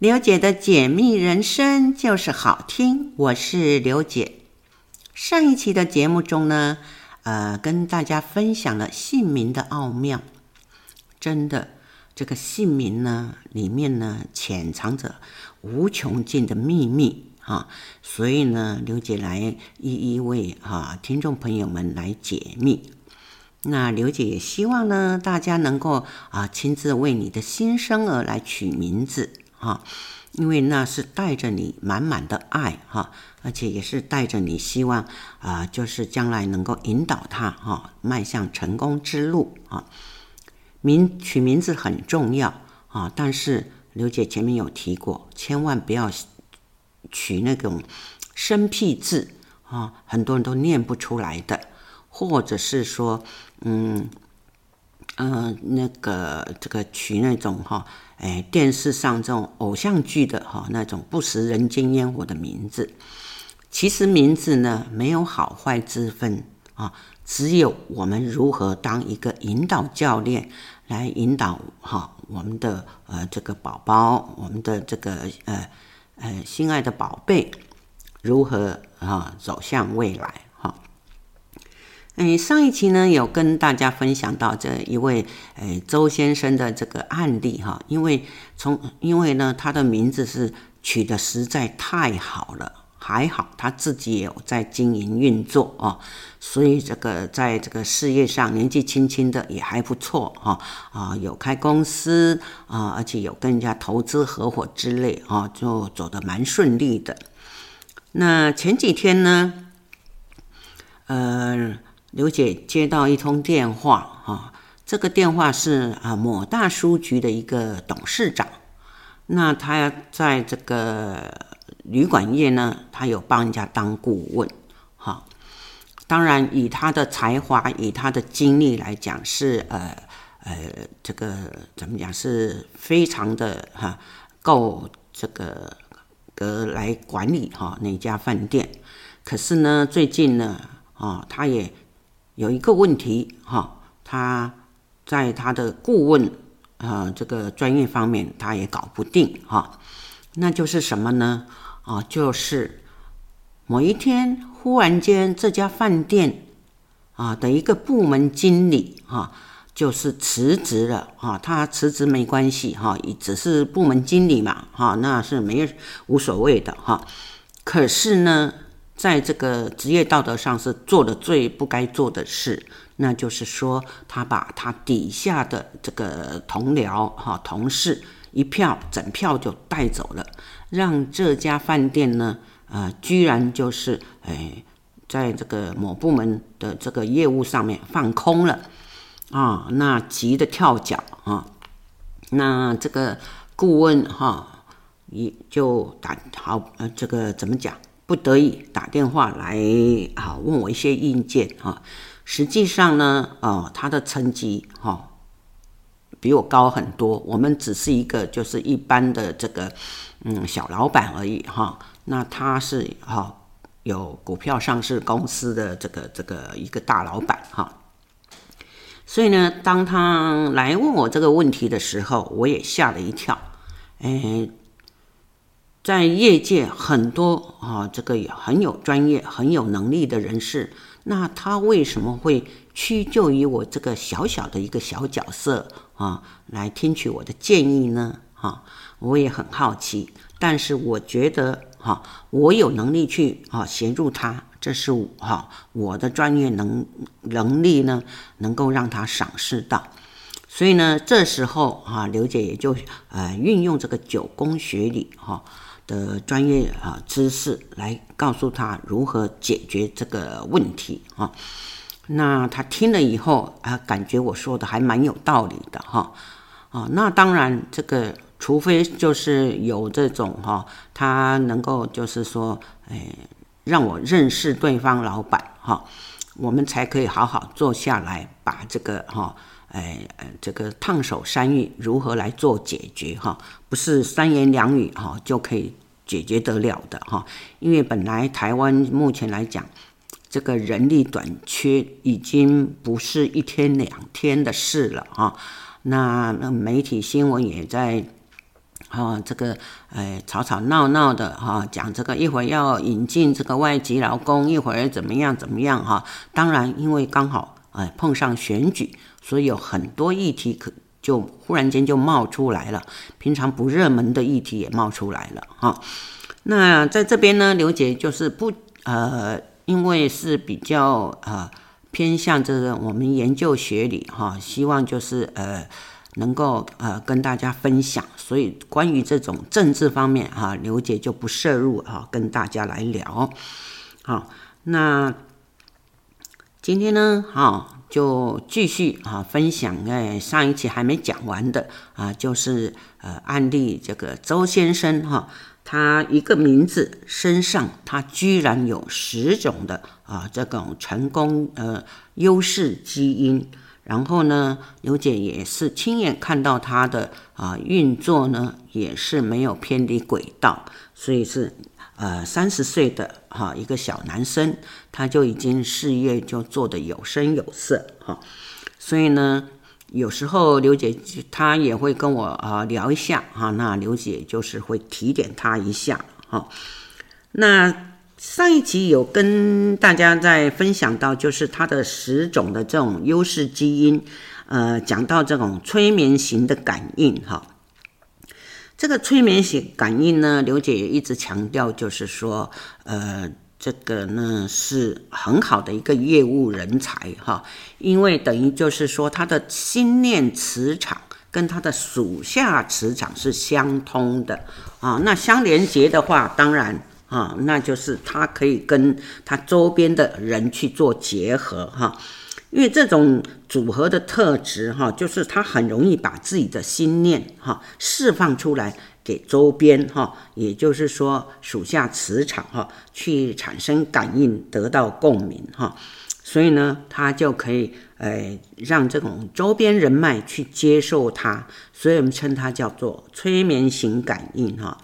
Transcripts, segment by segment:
刘姐的解密人生就是好听，我是刘姐。上一期的节目中呢，呃，跟大家分享了姓名的奥妙。真的，这个姓名呢，里面呢，潜藏着无穷尽的秘密啊，所以呢，刘姐来一一为啊听众朋友们来解密。那刘姐也希望呢，大家能够啊亲自为你的新生儿来取名字哈，因为那是带着你满满的爱哈，而且也是带着你希望啊，就是将来能够引导他哈迈向成功之路啊。名取名字很重要啊，但是刘姐前面有提过，千万不要取那种生僻字啊，很多人都念不出来的。或者是说，嗯，嗯、那个这个取那种哈，哎，电视上这种偶像剧的哈那种不食人间烟火的名字，其实名字呢没有好坏之分啊，只有我们如何当一个引导教练来引导哈我们的呃这个宝宝，我们的这个呃呃心爱的宝贝，如何啊走向未来。哎，上一期呢有跟大家分享到这一位哎周先生的这个案例哈，因为从因为呢他的名字是取得实在太好了，还好他自己也有在经营运作啊，所以这个在这个事业上年纪轻轻的也还不错哈啊，有开公司啊，而且有跟人家投资合伙之类啊，就走得蛮顺利的。那前几天呢，呃。刘姐接到一通电话，哈，这个电话是啊某大书局的一个董事长，那他在这个旅馆业呢，他有帮人家当顾问，哈，当然以他的才华，以他的经历来讲，是呃呃这个怎么讲，是非常的哈够这个格来管理哈那家饭店，可是呢，最近呢，啊，他也。有一个问题哈，他在他的顾问啊这个专业方面，他也搞不定哈。那就是什么呢？啊，就是某一天忽然间，这家饭店啊的一个部门经理哈，就是辞职了哈。他辞职没关系哈，只是部门经理嘛哈，那是没无所谓的哈。可是呢，在这个职业道德上是做的最不该做的事，那就是说，他把他底下的这个同僚哈同事一票整票就带走了，让这家饭店呢，呃，居然就是哎，在这个某部门的这个业务上面放空了啊，那急得跳脚啊，那这个顾问哈也就打好呃，这个怎么讲？不得已打电话来啊，问我一些意见哈。实际上呢，哦，他的成绩哈比我高很多。我们只是一个就是一般的这个嗯小老板而已哈。那他是哈有股票上市公司的这个这个一个大老板哈。所以呢，当他来问我这个问题的时候，我也吓了一跳，哎。在业界很多啊，这个很有专业、很有能力的人士，那他为什么会屈就于我这个小小的一个小角色啊，来听取我的建议呢？哈，我也很好奇，但是我觉得哈，我有能力去啊协助他，这是哈我的专业能能力呢，能够让他赏识到。所以呢，这时候啊，刘姐也就呃运用这个九宫学理哈。的专业啊知识来告诉他如何解决这个问题啊，那他听了以后啊，感觉我说的还蛮有道理的哈。啊，那当然这个除非就是有这种哈，他能够就是说，哎，让我认识对方老板哈，我们才可以好好坐下来把这个哈，哎，这个烫手山芋如何来做解决哈，不是三言两语哈就可以。解决得了的哈，因为本来台湾目前来讲，这个人力短缺已经不是一天两天的事了哈。那那媒体新闻也在哈，这个哎吵吵闹闹的哈，讲这个一会儿要引进这个外籍劳工，一会儿怎么样怎么样哈。当然，因为刚好哎碰上选举，所以有很多议题可就忽然间就冒出来了，平常不热门的议题也冒出来了哈。那在这边呢，刘姐就是不呃，因为是比较呃偏向这个我们研究学理哈，希望就是呃。能够呃跟大家分享，所以关于这种政治方面哈，刘姐就不涉入哈，跟大家来聊。好，那今天呢，哈就继续啊分享哎上一期还没讲完的啊，就是呃案例这个周先生哈，他一个名字身上他居然有十种的啊这种成功呃优势基因。然后呢，刘姐也是亲眼看到他的啊运作呢，也是没有偏离轨道，所以是呃三十岁的哈、一个小男生，他就已经事业就做得有声有色哈、所以呢，有时候刘姐她也会跟我啊聊一下哈、那刘姐就是会提点他一下哈、那。上一集有跟大家在分享到，就是它的十种的这种优势基因，呃，讲到这种催眠型的感应哈。这个催眠型感应呢，刘姐也一直强调，就是说，呃，这个呢是很好的一个业务人才哈，因为等于就是说，他的心念磁场跟他的属下磁场是相通的啊，那相连接的话，当然。啊，那就是他可以跟他周边的人去做结合哈，因为这种组合的特质哈，就是他很容易把自己的心念哈释放出来给周边哈，也就是说属下磁场哈去产生感应，得到共鸣哈，所以呢，他就可以呃让这种周边人脉去接受他，所以我们称它叫做催眠型感应哈。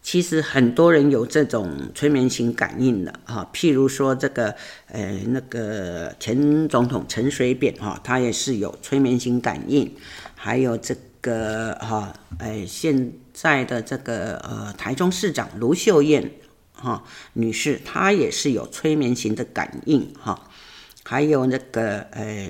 其实很多人有这种催眠型感应的哈，譬如说这个呃那个前总统陈水扁哈，他也是有催眠型感应，还有这个哈，哎现在的这个呃台中市长卢秀燕哈女士，她也是有催眠型的感应哈，还有那个呃。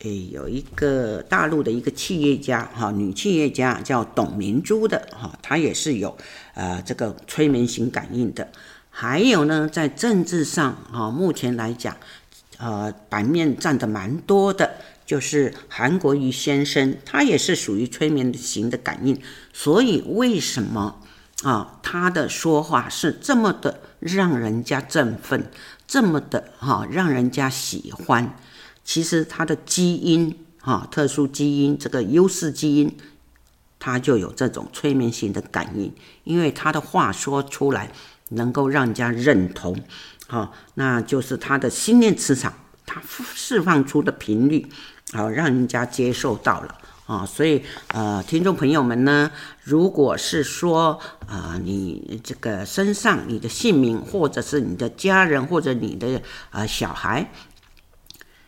诶，有一个大陆的一个企业家哈，女企业家叫董明珠的哈，她也是有呃这个催眠型感应的。还有呢，在政治上哈，目前来讲，呃，版面占的蛮多的，就是韩国瑜先生，他也是属于催眠型的感应。所以为什么啊，他的说话是这么的让人家振奋，这么的哈，让人家喜欢？其实它的基因，哈，特殊基因这个优势基因，它就有这种催眠型的感应，因为他的话说出来能够让人家认同，哈，那就是他的心念磁场，他释放出的频率，啊，让人家接受到了，啊，所以呃，听众朋友们呢，如果是说啊、你这个身上你的姓名，或者是你的家人，或者你的呃小孩。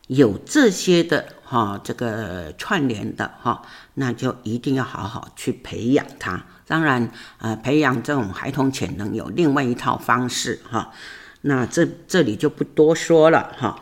有这些的哈，这个串联的哈，那就一定要好好去培养他。当然，呃，培养这种孩童潜能有另外一套方式哈。那这这里就不多说了哈。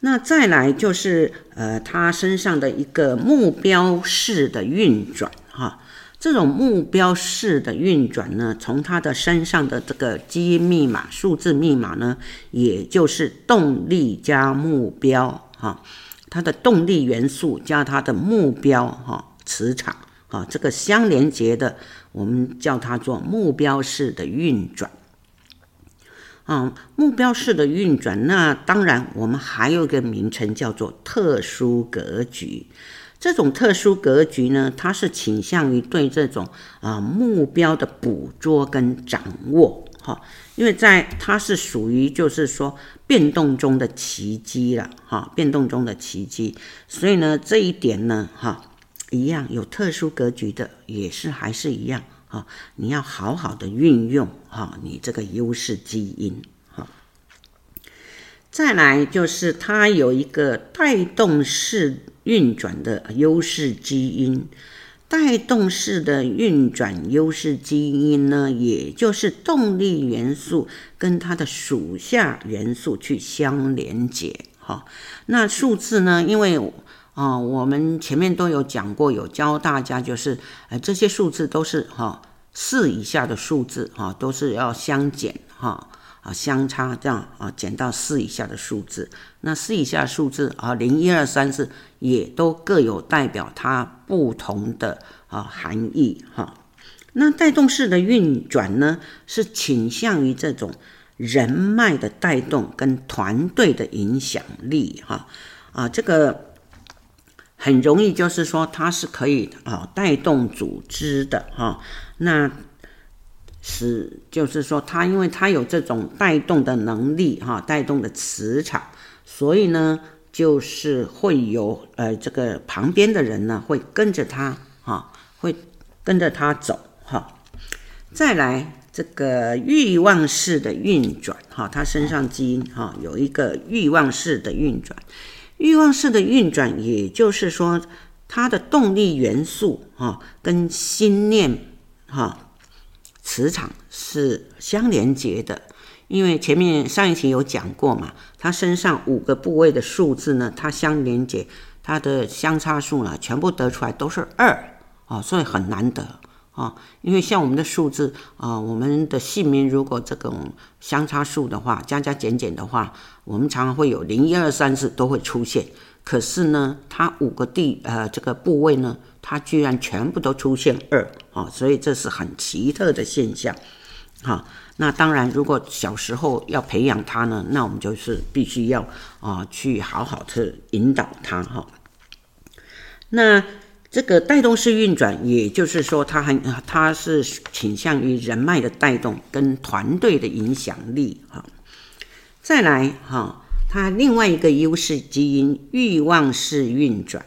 那再来就是呃，他身上的一个目标式的运转哈。这种目标式的运转呢，从他的身上的这个基因密码、数字密码呢，也就是动力加目标。哈，它的动力元素加它的目标哈磁场哈，这个相连接的，我们叫它做目标式的运转。啊，目标式的运转，那当然我们还有一个名称叫做特殊格局。这种特殊格局呢，它是倾向于对这种啊目标的捕捉跟掌握。哈，因为在它是属于就是说变动中的奇迹了，哈，变动中的奇迹，所以呢这一点呢，哈，一样有特殊格局的也是还是一样，哈，你要好好的运用哈你这个优势基因，哈，再来就是它有一个带动式运转的优势基因。带动式的运转优势基因呢，也就是动力元素跟它的属下元素去相连接。哈，那数字呢？因为啊、我们前面都有讲过，有教大家就是，呃，这些数字都是哈四以下的数字哈，都是要相减哈。啊，相差这样啊，减到四以下的数字，那四以下数字啊，零一二三四也都各有代表它不同的啊含义哈。那带动式的运转呢，是倾向于这种人脉的带动跟团队的影响力哈啊，这个很容易就是说它是可以啊带动组织的哈那。是，就是说，它因为它有这种带动的能力，哈，带动的磁场，所以呢，就是会有呃，这个旁边的人呢，会跟着他，哈，会跟着他走，哈。再来，这个欲望式的运转，哈，他身上基因，哈，有一个欲望式的运转，欲望式的运转，也就是说，它的动力元素，哈，跟心念，哈。磁场是相连接的，因为前面上一期有讲过嘛，它身上五个部位的数字呢，它相连接，它的相差数呢，全部得出来都是二啊，所以很难得啊。因为像我们的数字啊，我们的姓名如果这种相差数的话，加加减减的话，我们常常会有零一二三四都会出现。可是呢，它五个地呃这个部位呢，它居然全部都出现二啊，所以这是很奇特的现象。哈，那当然，如果小时候要培养它呢，那我们就是必须要啊去好好的引导它哈。那这个带动式运转，也就是说，它很它是倾向于人脉的带动跟团队的影响力哈。再来哈。它另外一个优势基因，欲望式运转，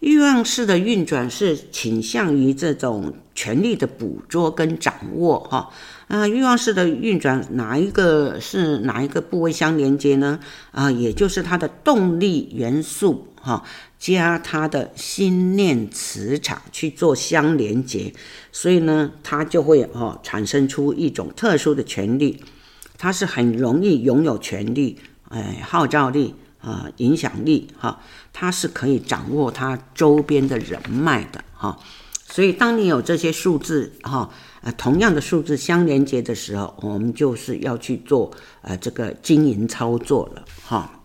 欲望式的运转是倾向于这种权力的捕捉跟掌握，哈，啊，欲望式的运转哪一个是哪一个部位相连接呢？啊，也就是它的动力元素，哈，加它的心念磁场去做相连接，所以呢，它就会哈产生出一种特殊的权力，它是很容易拥有权力。哎，号召力、呃，影响力哈，它是可以掌握它周边的人脉的哈。所以，当你有这些数字哈，呃，同样的数字相连接的时候，我们就是要去做呃这个经营操作了哈。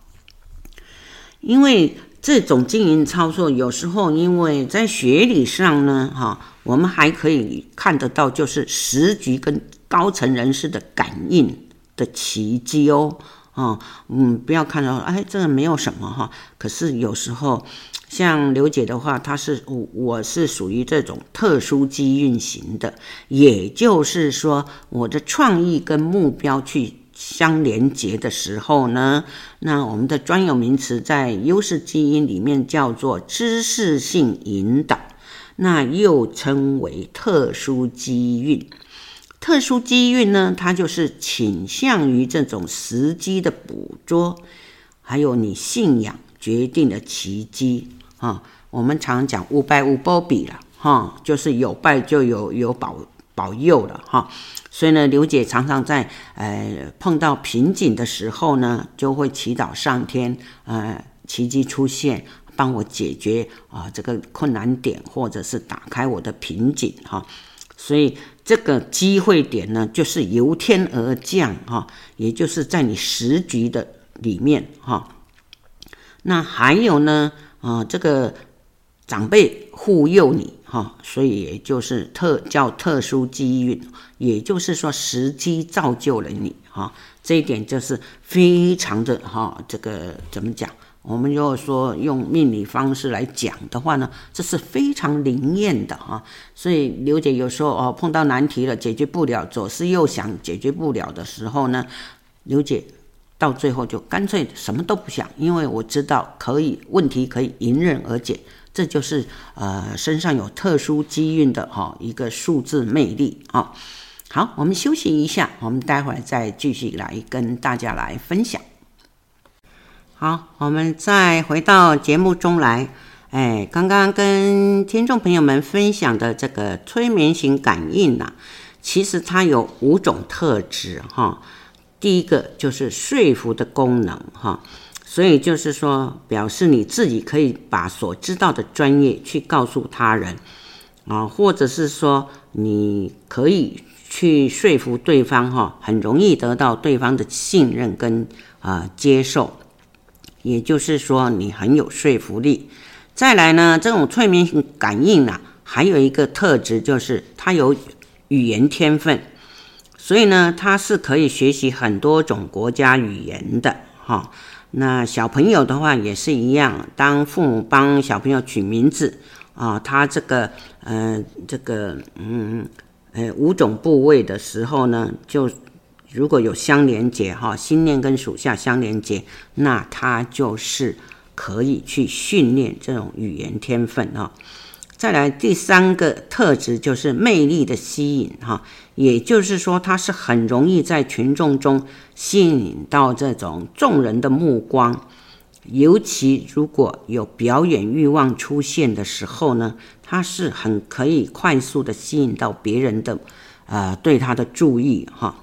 因为这种经营操作，有时候因为在学理上呢哈，我们还可以看得到，就是时局跟高层人士的感应的奇迹哦。哦，嗯，不要看到，哎，这个没有什么哈。可是有时候，像刘姐的话，她是我，我是属于这种特殊机运型的，也就是说，我的创意跟目标去相连接的时候呢，那我们的专有名词在优势基因里面叫做知识性引导，那又称为特殊机运。特殊机运呢，它就是倾向于这种时机的捕捉，还有你信仰决定的奇迹啊。我们常讲无拜无波比了哈，就是有拜就有有保保佑了哈。所以呢，刘姐常常在呃碰到瓶颈的时候呢，就会祈祷上天呃奇迹出现，帮我解决啊这个困难点，或者是打开我的瓶颈哈。所以这个机会点呢，就是由天而降哈，也就是在你时局的里面哈。那还有呢，啊，这个长辈护佑你哈，所以也就是特叫特殊机运，也就是说时机造就了你哈。这一点就是非常的哈，这个怎么讲？我们如果说用命理方式来讲的话呢，这是非常灵验的哈。所以刘姐有时候哦碰到难题了，解决不了，左思右想解决不了的时候呢，刘姐到最后就干脆什么都不想，因为我知道可以问题可以迎刃而解，这就是呃身上有特殊机运的哈一个数字魅力啊。好，我们休息一下，我们待会儿再继续来跟大家来分享。好，我们再回到节目中来。哎，刚刚跟听众朋友们分享的这个催眠型感应呐，其实它有五种特质哈。第一个就是说服的功能哈，所以就是说表示你自己可以把所知道的专业去告诉他人啊，或者是说你可以去说服对方哈，很容易得到对方的信任跟啊接受，也就是说你很有说服力。再来呢，这种催眠感应呢，还有一个特质就是它有语言天分，所以呢，它是可以学习很多种国家语言的哈。那小朋友的话也是一样，当父母帮小朋友取名字啊，他这个呃这个嗯呃五种部位的时候呢，就如果有相连接哈，心念跟属下相连接，那他就是。可以去训练这种语言天分哈，再来第三个特质就是魅力的吸引哈，也就是说他是很容易在群众中吸引到这种众人的目光，尤其如果有表演欲望出现的时候呢，他是很可以快速的吸引到别人的呃对他的注意哈。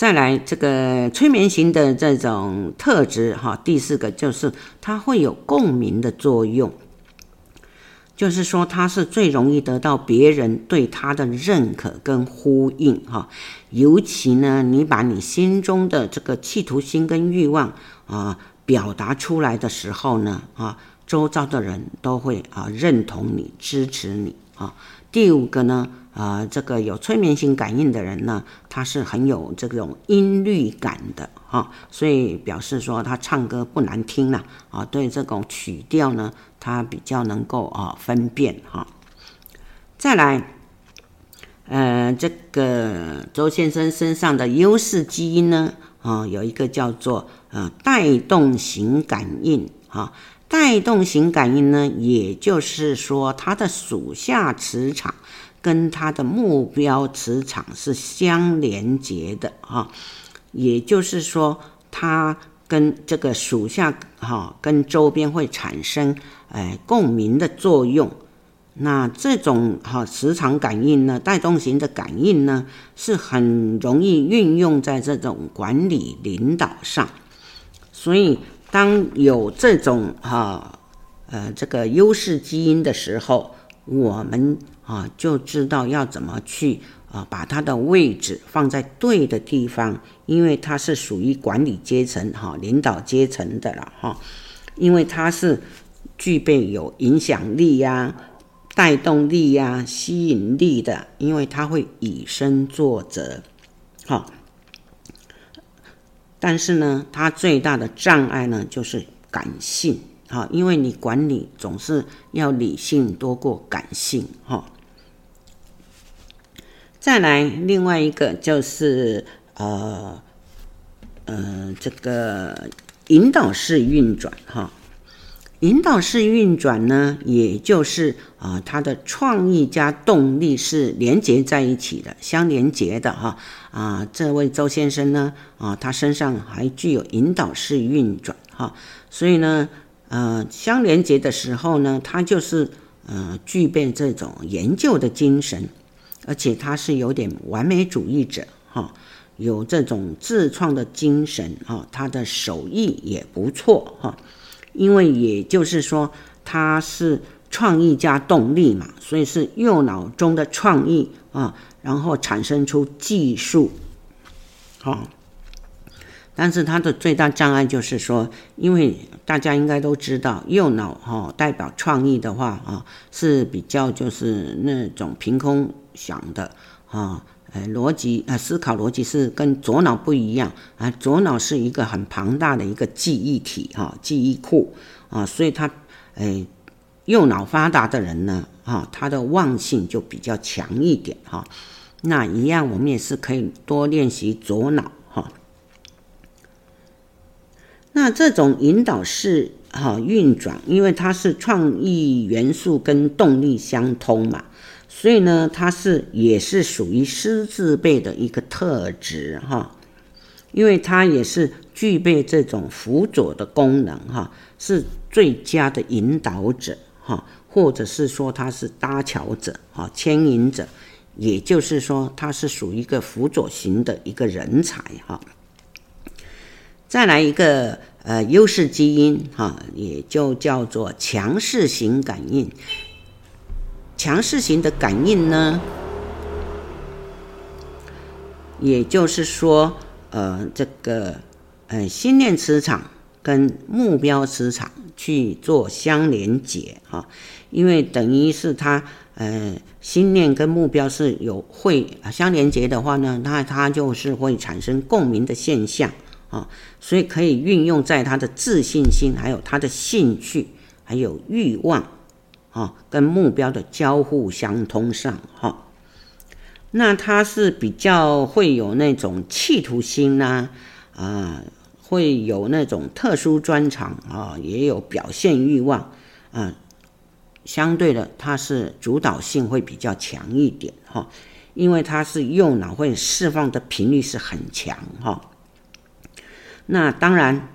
再来，这个催眠型的这种特质，哈，第四个就是它会有共鸣的作用，就是说它是最容易得到别人对它的认可跟呼应，哈，尤其呢，你把你心中的这个企图心跟欲望啊表达出来的时候呢，啊，周遭的人都会啊认同你、支持你，啊，第五个呢。啊、呃，这个有催眠型感应的人呢，他是很有这种音律感的哈、所以表示说他唱歌不难听呐啊、对这种曲调呢，他比较能够啊、分辨哈、再来，呃，这个周先生身上的优势基因呢，啊、有一个叫做呃带动型感应哈、带动型感应呢，也就是说它的属下磁场。跟它的目标磁场是相连接的哈，也就是说，它跟这个属下哈跟周边会产生哎共鸣的作用。那这种哈磁场感应呢，带动型的感应呢，是很容易运用在这种管理领导上。所以，当有这种哈呃这个优势基因的时候，我们。啊，就知道要怎么去啊，把它的位置放在对的地方，因为它是属于管理阶层哈、领导阶层的了哈，因为它是具备有影响力呀、带动力呀、吸引力的，因为它会以身作则，好，但是呢，它最大的障碍呢就是感性，哈，因为你管理总是要理性多过感性，哈。再来，另外一个就是呃呃，这个引导式运转哈，引导式运转呢，也就是啊、它的创意加动力是连接在一起的，相连接的哈啊。这位周先生呢啊，他身上还具有引导式运转哈，所以呢呃，相连接的时候呢，他就是呃，具备这种研究的精神。而且他是有点完美主义者哈，有这种自创的精神哈，他的手艺也不错哈，因为也就是说它是创意加动力嘛，所以是右脑中的创意啊，然后产生出技术，好，但是它的最大障碍就是说，因为大家应该都知道，右脑哈代表创意的话啊，是比较就是那种凭空。想的啊，呃，逻辑呃，思考逻辑是跟左脑不一样啊。左脑是一个很庞大的一个记忆体哈，记忆库啊，所以他诶，右脑发达的人呢，啊，他的忘性就比较强一点哈。那一样，我们也是可以多练习左脑哈。那这种引导式哈运转，因为它是创意元素跟动力相通嘛。所以呢，它是也是属于狮子辈的一个特质哈，因为它也是具备这种辅佐的功能哈，是最佳的引导者哈。哈，或者是说他是搭桥者哈，牵引者，也就是说他是属于一个辅佐型的一个人才哈。再来一个呃优势基因哈，也就叫做强势型感应。强势型的感应呢，也就是说呃这个呃心念磁场。跟目标磁场去做相连接哈，因为等于是他呃心念跟目标是有会相连接的话呢，那他就是会产生共鸣的现象啊，所以可以运用在他的自信心，还有他的兴趣，还有欲望啊，跟目标的交互相通上哈。那他是比较会有那种企图心呐啊。会有那种特殊专长啊，也有表现欲望啊，相对的，他是主导性会比较强一点哈，因为他是右脑会释放的频率是很强哈。那当然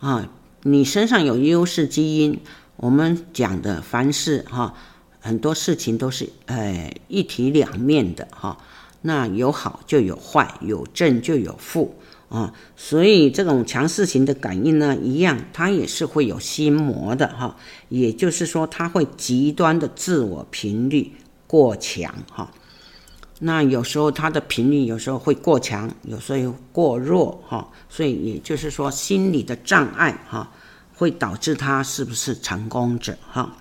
啊，你身上有优势基因，我们讲的凡事哈，很多事情都是呃一体两面的哈，那有好就有坏，有正就有负。啊，所以这种强势型的感应呢，一样，它也是会有心魔的哈。也就是说，它会极端的自我频率过强哈。那有时候它的频率有时候会过强，有时候又过弱哈。所以也就是说，心理的障碍哈，会导致他是不是成功者哈？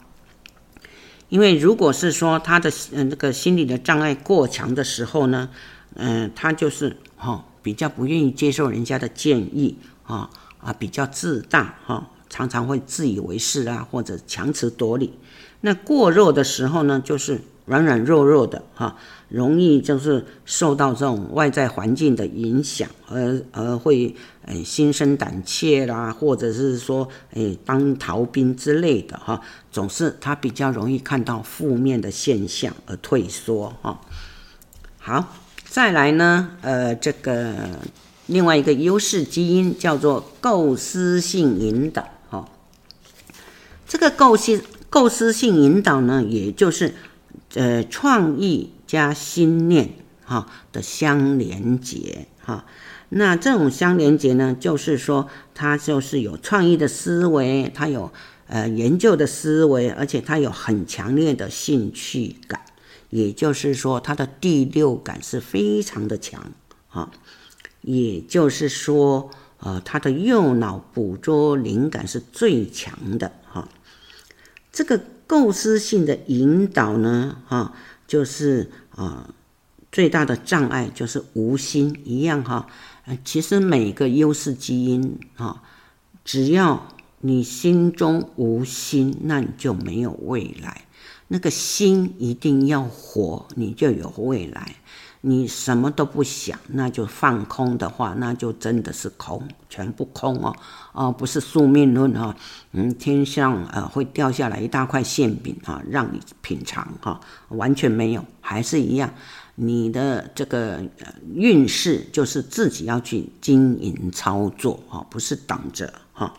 因为如果是说他的嗯这个心理的障碍过强的时候呢，嗯，他就是哈。比较不愿意接受人家的建议啊啊，比较自大哈，常常会自以为是啊，或者强词夺理。那过弱的时候呢，就是软软弱弱的哈，容易就是受到这种外在环境的影响，而而会诶心生胆怯啦，或者是说诶当逃兵之类的哈，总是他比较容易看到负面的现象而退缩哈。好。再来呢，呃，这个另外一个优势基因叫做构思性引导，哈，这个构思构思性引导呢，也就是呃创意加心念哈的相连接哈。那这种相连接呢，就是说它就是有创意的思维，它有呃研究的思维，而且它有很强烈的兴趣感。也就是说，他的第六感是非常的强啊。也就是说，呃，他的右脑捕捉灵感是最强的哈。这个构思性的引导呢，哈，就是啊，最大的障碍就是无心一样哈。其实每个优势基因啊，只要你心中无心，那你就没有未来。那个心一定要活，你就有未来。你什么都不想，那就放空的话，那就真的是空，全部空哦。哦，不是宿命论哈、哦。嗯，天上呃会掉下来一大块馅饼啊，让你品尝哈、完全没有，还是一样。你的这个运势就是自己要去经营操作哈、不是等着哈。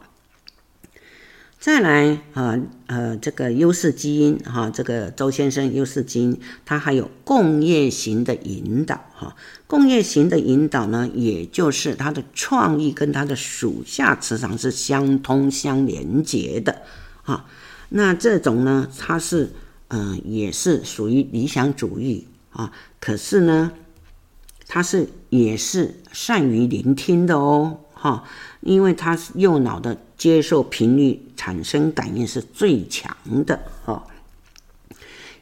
再来啊，呃，这个优势基因哈，这个周先生优势基因，它还有共业型的引导哈。共业型的引导呢，也就是他的创意跟他的属下磁场是相通相连接的啊。那这种呢，它是嗯、也是属于理想主义啊。可是呢，它是也是善于聆听的哦，哈，因为它是右脑的。接受频率产生感应是最强的哈，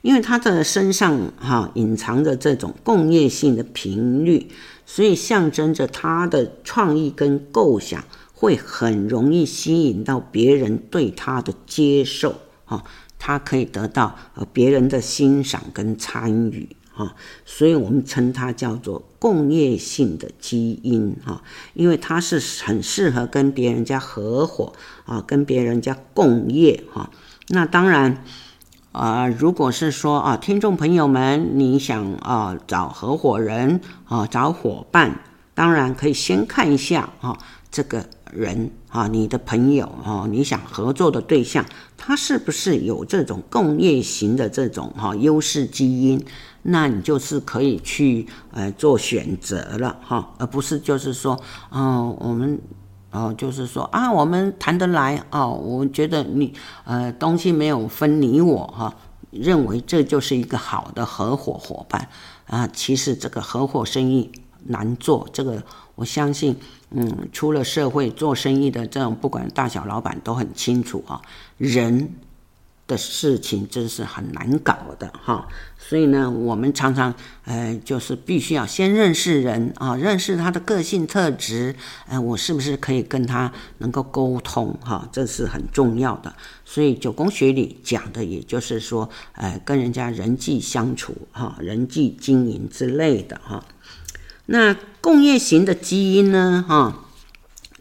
因为他的身上哈隐藏着这种共业性的频率，所以象征着他的创意跟构想会很容易吸引到别人对他的接受哈，他可以得到呃别人的欣赏跟参与。哈，所以我们称它叫做共业性的基因哈，因为它是很适合跟别人家合伙啊，跟别人家共业哈。那当然啊，如果是说啊，听众朋友们，你想啊找合伙人啊，找伙伴，当然可以先看一下啊这个人啊，你的朋友啊，你想合作的对象，他是不是有这种共业型的这种哈优势基因？那你就是可以去呃做选择了哈，而不是就是说，哦，我们哦就是说啊，我们谈得来哦，我觉得你呃东西没有分你我哈，认为这就是一个好的合伙伙伴啊，其实这个合伙生意难做，这个我相信，嗯，出了社会做生意的这种不管大小老板都很清楚啊，人。的事情真是很难搞的哈，所以呢，我们常常呃，就是必须要先认识人啊，认识他的个性特质，呃，我是不是可以跟他能够沟通哈，这是很重要的。所以九宫学里讲的，也就是说，呃，跟人家人际相处哈，人际经营之类的哈。那共业型的基因呢，哈。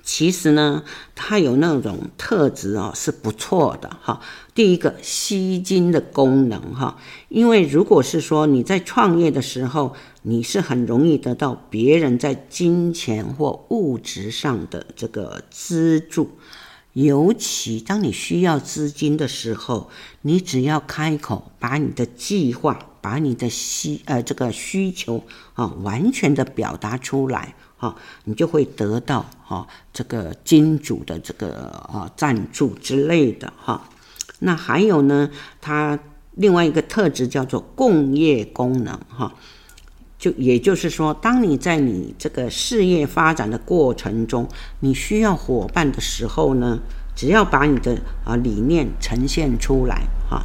其实呢，它有那种特质哦，是不错的哈。第一个吸金的功能哈，因为如果是说你在创业的时候，你是很容易得到别人在金钱或物质上的这个资助，尤其当你需要资金的时候，你只要开口把你的计划、把你的需呃这个需求啊，完全的表达出来。啊，你就会得到哈这个金主的这个啊赞助之类的哈。那还有呢，它另外一个特质叫做共业功能哈，就也就是说，当你在你这个事业发展的过程中，你需要伙伴的时候呢，只要把你的啊理念呈现出来哈，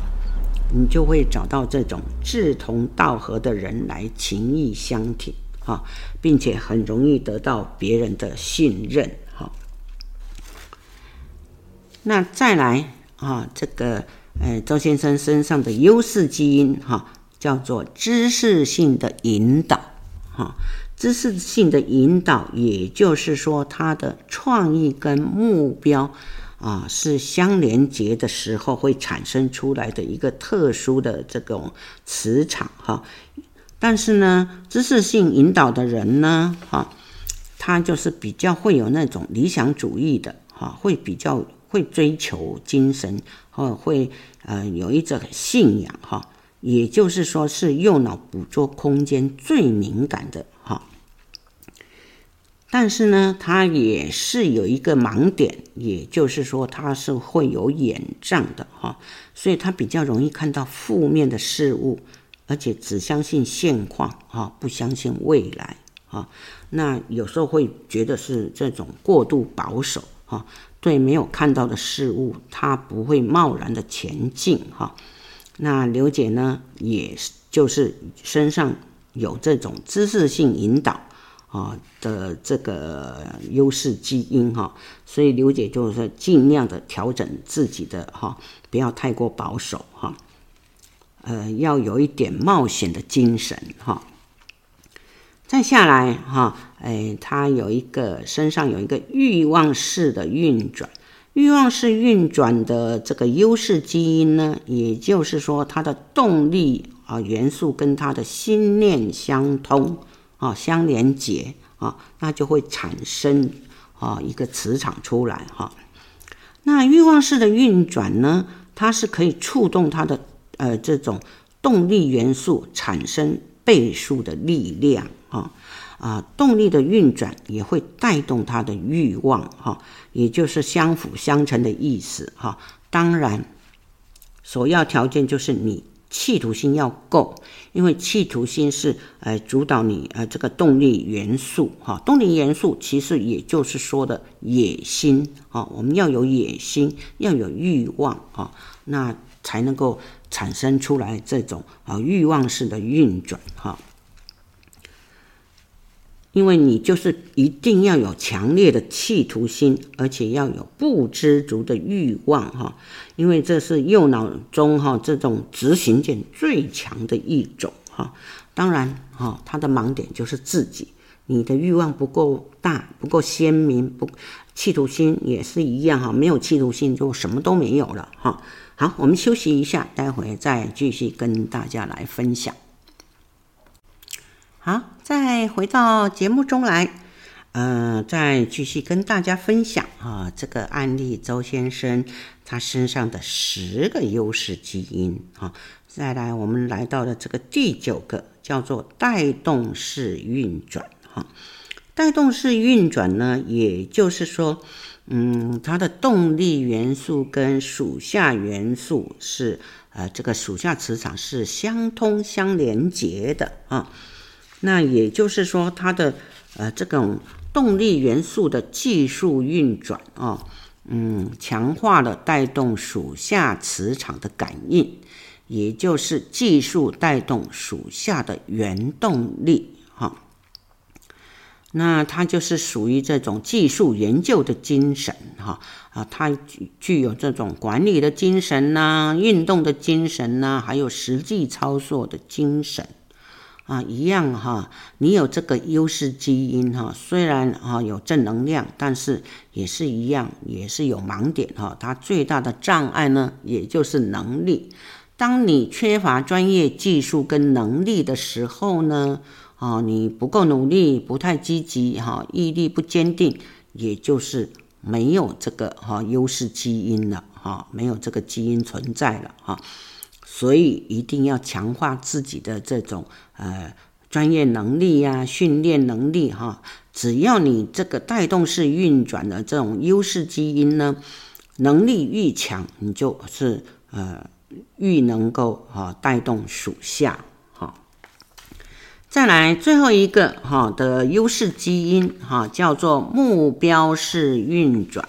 你就会找到这种志同道合的人来情义相挺。啊，并且很容易得到别人的信任。哈，那再来啊，这个呃，周先生身上的优势基因哈，叫做知识性的引导。哈，知识性的引导，也就是说，他的创意跟目标啊是相连接的时候，会产生出来的一个特殊的这种磁场。哈。但是呢，知识性引导的人呢，哈，他就是比较会有那种理想主义的，哈，会比较会追求精神，或会呃有一种信仰，哈，也就是说是右脑捕捉空间最敏感的，哈。但是呢，他也是有一个盲点，也就是说他是会有眼障的，哈，所以他比较容易看到负面的事物。而且只相信现况哈，不相信未来啊。那有时候会觉得是这种过度保守哈，对没有看到的事物，他不会贸然的前进哈。那刘姐呢，也就是身上有这种知识性引导啊的这个优势基因哈，所以刘姐就是说尽量的调整自己的哈，不要太过保守哈。呃，要有一点冒险的精神哈。再下来哈，哎，他有一个身上有一个欲望式的运转，欲望式运转的这个优势基因呢，也就是说，它的动力啊元素跟它的心念相通啊，相连接啊，那就会产生啊一个磁场出来哈。那欲望式的运转呢，它是可以触动它的。呃，这种动力元素产生倍数的力量啊啊，动力的运转也会带动他的欲望哈，也就是相辅相成的意思哈。当然，首要条件就是你企图心要够，因为企图心是呃主导你呃这个动力元素哈。动力元素其实也就是说的野心啊，我们要有野心，要有欲望啊，那才能够。产生出来这种啊欲望式的运转哈，因为你就是一定要有强烈的企图心，而且要有不知足的欲望哈，因为这是右脑中哈这种执行键最强的一种哈。当然哈，它的盲点就是自己，你的欲望不够大，不够鲜明，不企图心也是一样哈，没有企图心就什么都没有了哈。好，我们休息一下，待会再继续跟大家来分享。好，再回到节目中来，呃，再继续跟大家分享啊，这个案例周先生他身上的十个优势基因啊。再来，我们来到了这个第九个，叫做带动式运转哈。带动式运转呢，也就是说，嗯，它的动力元素跟属下元素是呃，这个属下磁场是相通相连接的啊。那也就是说，它的呃这种动力元素的技术运转啊，嗯，强化了带动属下磁场的感应。也就是技术带动属下的原动力，哈，那它就是属于这种技术研究的精神，哈啊，它具具有这种管理的精神呐，运动的精神呐，还有实际操作的精神，啊，一样哈，你有这个优势基因哈，虽然啊有正能量，但是也是一样，也是有盲点哈，它最大的障碍呢，也就是能力。当你缺乏专业技术跟能力的时候呢，啊，你不够努力，不太积极，哈，毅力不坚定，也就是没有这个哈优势基因了，哈，没有这个基因存在了，哈，所以一定要强化自己的这种呃专业能力呀，训练能力，哈，只要你这个带动式运转的这种优势基因呢，能力愈强，你就是呃。愈能够哈带动属下哈，再来最后一个哈的优势基因哈叫做目标式运转。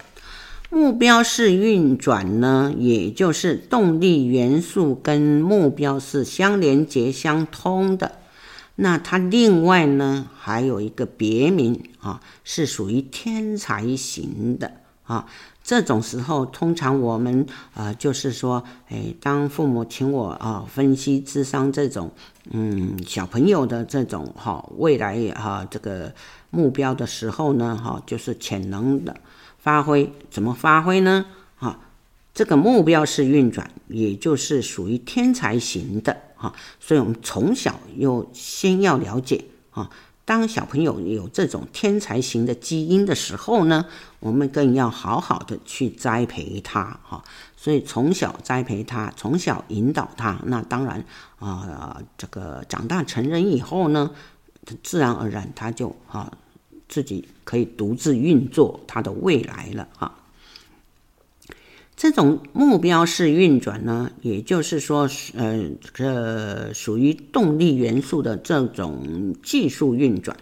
目标式运转呢，也就是动力元素跟目标是相连接相通的。那它另外呢还有一个别名啊，是属于天才型的啊。这种时候，通常我们啊、呃，就是说，哎，当父母请我啊、分析智商这种，嗯，小朋友的这种哈、未来哈、这个目标的时候呢，哈、就是潜能的发挥，怎么发挥呢？哈、这个目标式运转，也就是属于天才型的哈、所以我们从小又先要了解啊。当小朋友有这种天才型的基因的时候呢，我们更要好好的去栽培他哈。所以从小栽培他，从小引导他，那当然啊，这个长大成人以后呢，自然而然他就啊自己可以独自运作它的未来了哈。这种目标式运转呢，也就是说，呃，这属于动力元素的这种技术运转，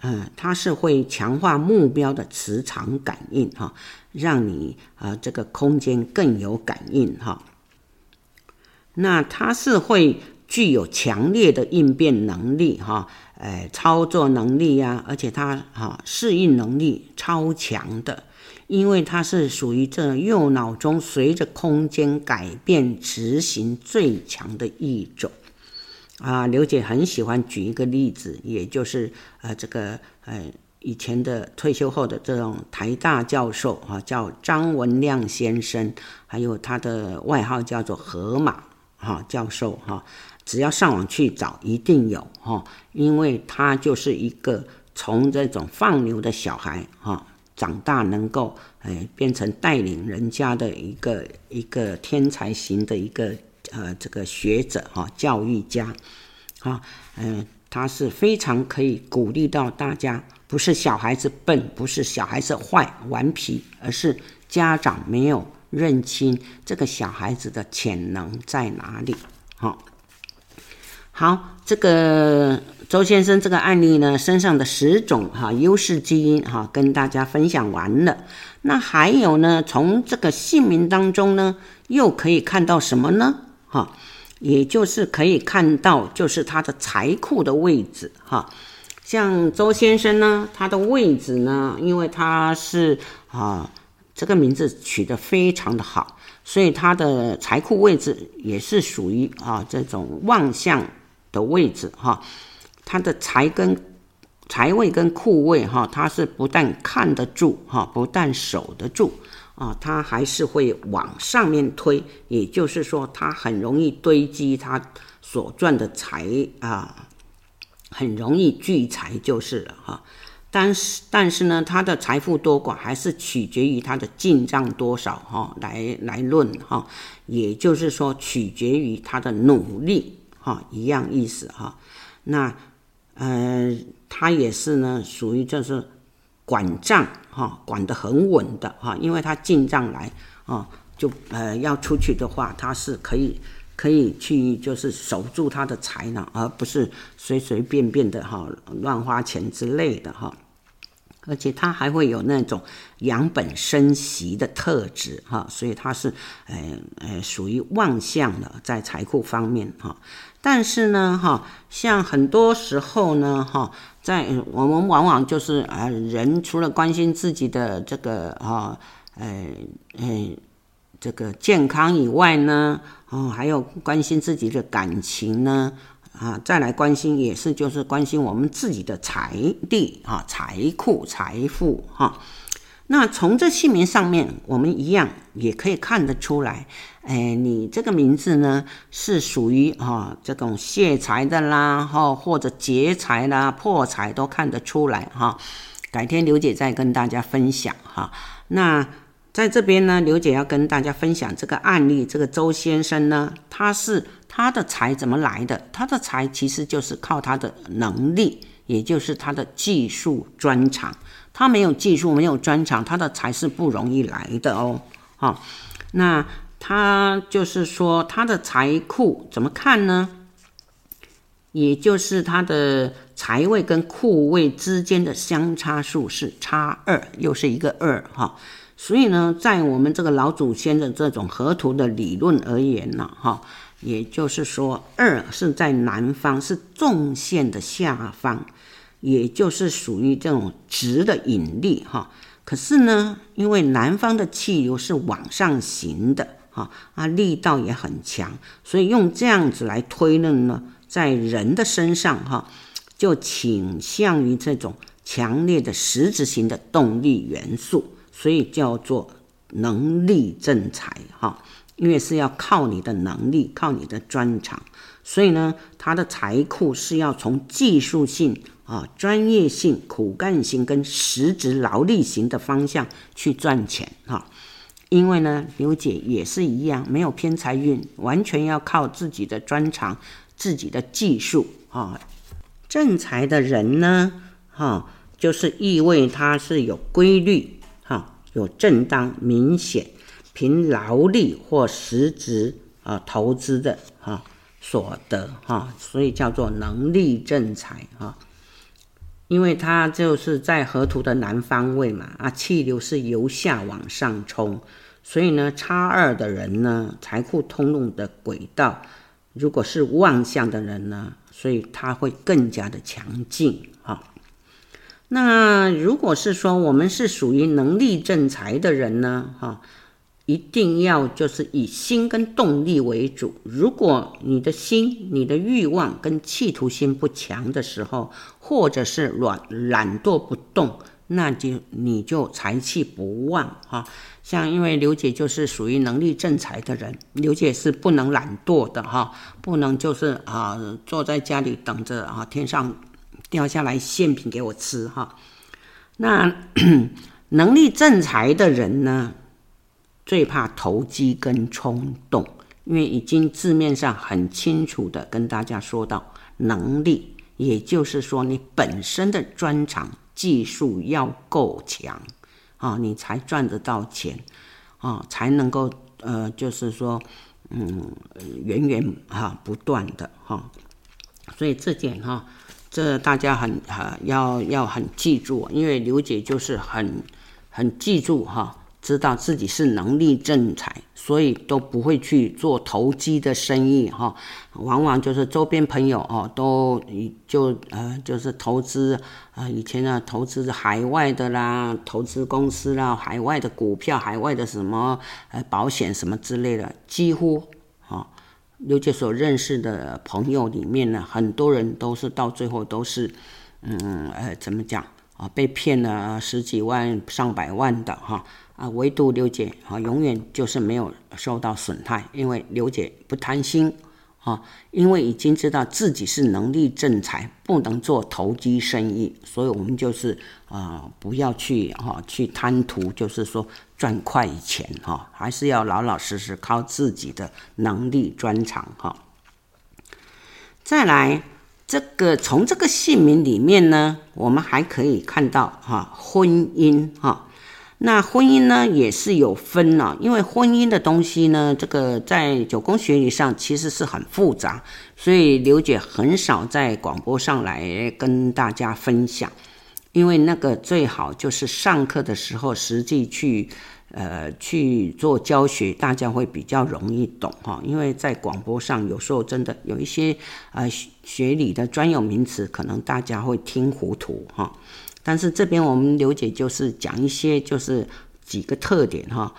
呃，它是会强化目标的磁场感应哈，让你啊、这个空间更有感应哈。那它是会具有强烈的应变能力哈，呃，操作能力呀、啊，而且他哈适应能力超强的。因为他是属于这右脑中随着空间改变执行最强的一种啊。刘姐很喜欢举一个例子，也就是呃这个呃以前的退休后的这种台大教授啊，叫张文亮先生，还有他的外号叫做河马哈教授哈，只要上网去找一定有哈，因为他就是一个从这种放牛的小孩哈。长大能够哎变成带领人家的一个一个天才型的一个呃这个学者哈教育家，啊嗯他是非常可以鼓励到大家，不是小孩子笨，不是小孩子坏顽皮，而是家长没有认清这个小孩子的潜能在哪里，好，好这个。周先生这个案例呢，身上的十种哈优势基因哈，跟大家分享完了。那还有呢，从这个姓名当中呢，又可以看到什么呢？哈，也就是可以看到，就是他的财库的位置哈。像周先生呢，他的位置呢，因为他是啊，这个名字取得非常的好，所以他的财库位置也是属于啊这种旺相的位置哈。他的财跟财位跟库位哈，他是不但看得住哈，不但守得住啊，他还是会往上面推，也就是说，他很容易堆积他所赚的财啊，很容易聚财就是了哈。但是但是呢，他的财富多寡还是取决于他的进账多少哈，来来论哈，也就是说取决于他的努力哈，一样意思哈。那呃，他也是呢，属于就是管账哈，管得很稳的哈，因为他进账来啊，就呃要出去的话，他是可以。可以去就是守住他的财呢，而不是随随便便的哈乱花钱之类的哈。而且他还会有那种养本生息的特质哈，所以他是呃呃属于旺相的在财库方面哈。但是呢哈，像很多时候呢哈，在我们往往就是啊人除了关心自己的这个哈呃呃这个健康以外呢。哦，还有关心自己的感情呢，啊，再来关心也是就是关心我们自己的财力啊、财库、财富哈。那从这姓名上面，我们一样也可以看得出来，哎，你这个名字呢是属于啊这种泄财的啦，哈，或者劫财啦、破财都看得出来哈。改天刘姐再跟大家分享哈。那。在这边呢，刘姐要跟大家分享这个案例。这个周先生呢，他是他的财怎么来的？他的财其实就是靠他的能力，也就是他的技术专长。他没有技术，没有专长，他的财是不容易来的哦。好，那他就是说他的财库怎么看呢？也就是他的财位跟库位之间的相差数是差二，又是一个二哈。所以呢，在我们这个老祖先的这种河图的理论而言呢，哈，也就是说，二是在南方，是纵线的下方，也就是属于这种直的引力，哈。可是呢，因为南方的气流是往上行的，哈，啊，力道也很强，所以用这样子来推论呢，在人的身上，哈，就倾向于这种强烈的实质型的动力元素。所以叫做能力正财哈，因为是要靠你的能力，靠你的专长，所以呢，他的财库是要从技术性啊、专业性、苦干型跟实质劳力型的方向去赚钱哈。因为呢，刘姐也是一样，没有偏财运，完全要靠自己的专长、自己的技术啊。正财的人呢，哈，就是意味他是有规律。有正当明显凭劳力或实质啊投资的哈所得哈，所以叫做能力正财哈，因为它就是在河图的南方位嘛啊，气流是由下往上冲，所以呢叉二的人呢，财库通路的轨道如果是旺相的人呢，所以他会更加的强劲哈。那如果是说我们是属于能力正财的人呢，哈，一定要就是以心跟动力为主。如果你的心、你的欲望跟企图心不强的时候，或者是懒懒惰不动，那就你就财气不旺哈。像因为刘姐就是属于能力正财的人，刘姐是不能懒惰的哈，不能就是啊坐在家里等着啊天上。掉下来馅饼给我吃哈，那 能力正财的人呢，最怕投机跟冲动，因为已经字面上很清楚的跟大家说到，能力，也就是说你本身的专长技术要够强啊，你才赚得到钱啊，才能够呃，就是说嗯，源源哈不断的哈，所以这点哈。这大家很哈要要很记住，因为刘姐就是很很记住哈，知道自己是能力正财，所以都不会去做投机的生意哈。往往就是周边朋友哦，都就呃就是投资啊，以前呢投资海外的啦，投资公司啦，海外的股票，海外的什么呃保险什么之类的，几乎。刘姐所认识的朋友里面呢，很多人都是到最后都是，嗯，呃，怎么讲啊？被骗了十几万、上百万的哈啊！唯独刘姐啊，永远就是没有受到损害，因为刘姐不贪心，啊，因为已经知道自己是能力正财，不能做投机生意，所以我们就是啊、不要去哈、啊、去贪图，就是说赚快钱哈、还是要老老实实靠自己的能力专长哈、再来，这个从这个姓名里面呢，我们还可以看到哈、婚姻哈。那婚姻呢，也是有分呢，因为婚姻的东西呢，这个在九宫学理上其实是很复杂，所以刘姐很少在广播上来跟大家分享，因为那个最好就是上课的时候实际去，呃，去做教学，大家会比较容易懂哈。因为在广播上有时候真的有一些呃学理的专有名词，可能大家会听糊涂哈。但是这边我们刘姐就是讲一些，就是几个特点哈，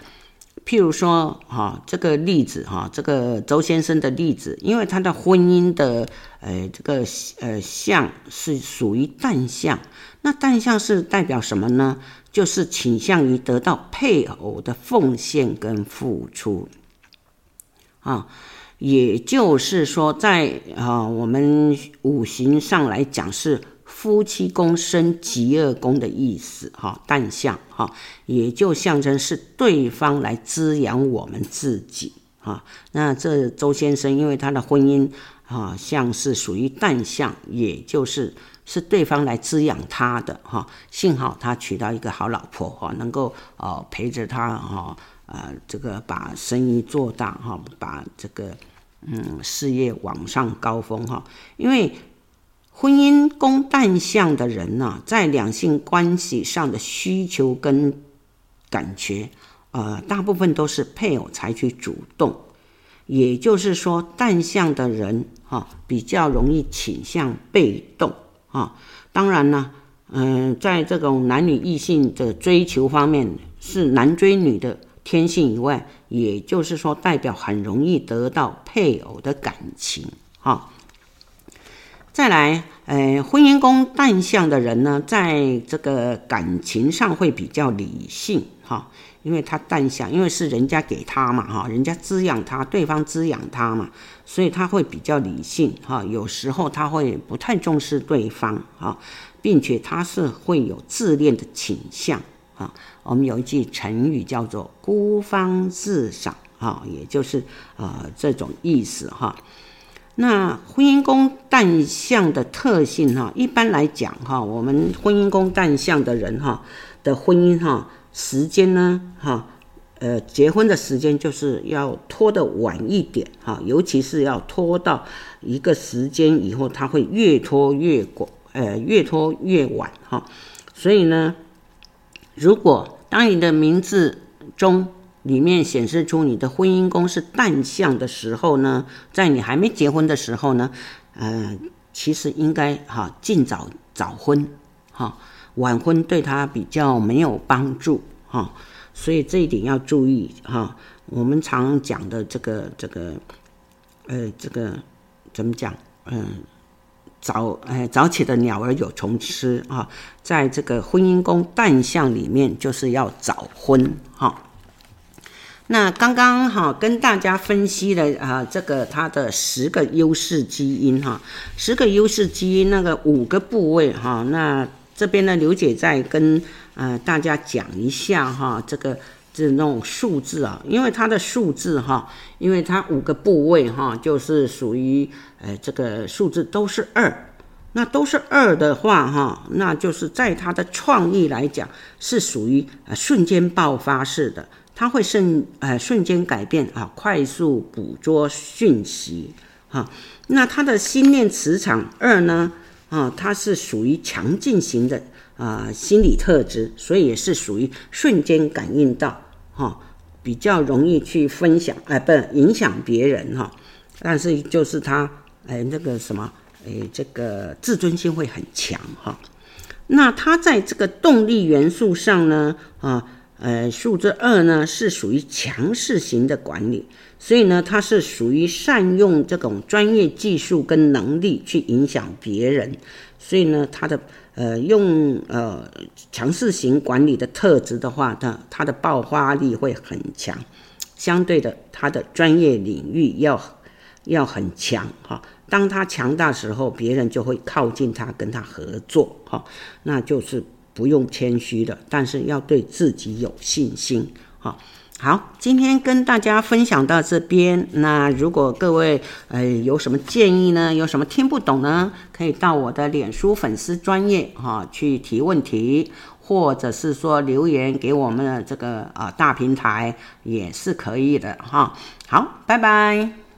譬如说哈，这个例子哈，这个周先生的例子，因为他的婚姻的呃这个呃相是属于淡相，那旦相是代表什么呢？就是倾向于得到配偶的奉献跟付出啊，也就是说在啊我们五行上来讲是。夫妻宫生吉厄宫的意思，哈，旦相，哈，也就象征是对方来滋养我们自己，哈。那这周先生，因为他的婚姻，啊，像是属于旦相，也就是是对方来滋养他的，哈。幸好他娶到一个好老婆，哈，能够哦陪着他，哈，呃，这个把生意做大，哈，把这个嗯事业往上高峰，哈，因为。婚姻宫旦相的人呢、在两性关系上的需求跟感觉，呃，大部分都是配偶采取主动，也就是说，旦相的人哈、比较容易倾向被动啊。当然呢，嗯、在这种男女异性的追求方面，是男追女的天性以外，也就是说，代表很容易得到配偶的感情哈。再来，呃，婚姻宫旦相的人呢，在这个感情上会比较理性哈，因为他旦相，因为是人家给他嘛哈，人家滋养他，对方滋养他嘛，所以他会比较理性哈。有时候他会不太重视对方哈，并且他是会有自恋的倾向啊。我们有一句成语叫做“孤芳自赏”哈，也就是呃这种意思哈。那婚姻宫旦相的特性哈，一般来讲哈，我们婚姻宫旦相的人哈的婚姻哈时间呢哈，呃，结婚的时间就是要拖得晚一点哈，尤其是要拖到一个时间以后，他会越拖越过，呃，越拖越晚哈。所以呢，如果当你的名字中，里面显示出你的婚姻宫是淡相的时候呢，在你还没结婚的时候呢，呃，其实应该哈尽早早婚哈，晚婚对他比较没有帮助哈，所以这一点要注意哈。我们常讲的这个这个，呃，这个怎么讲？嗯，早哎早起的鸟儿有虫吃啊，在这个婚姻宫旦相里面，就是要早婚哈。那刚刚哈跟大家分析了啊，这个它的十个优势基因哈，十个优势基因那个五个部位哈，那这边呢刘姐再跟呃大家讲一下哈，这个这那种数字啊，因为它的数字哈，因为它五个部位哈，就是属于呃这个数字都是二，那都是二的话哈，那就是在它的创意来讲是属于呃瞬间爆发式的。它会瞬呃瞬间改变啊，快速捕捉讯息哈。那它的心念磁场二呢啊，它是属于强劲型的啊心理特质，所以也是属于瞬间感应到哈，比较容易去分享哎，不影响别人哈。但是就是他哎那个什么哎这个自尊心会很强哈。那他在这个动力元素上呢啊。呃，数字二呢是属于强势型的管理，所以呢，他是属于善用这种专业技术跟能力去影响别人，所以呢，他的呃用呃强势型管理的特质的话，他他的爆发力会很强，相对的，他的专业领域要要很强哈。当他强大时候，别人就会靠近他，跟他合作哈。那就是不用谦虚的，但是要对自己有信心哈。好，今天跟大家分享到这边。那如果各位呃有什么建议呢？有什么听不懂呢？可以到我的脸书粉丝专业哈去提问题，或者是说留言给我们的这个啊大平台也是可以的哈。好，拜拜。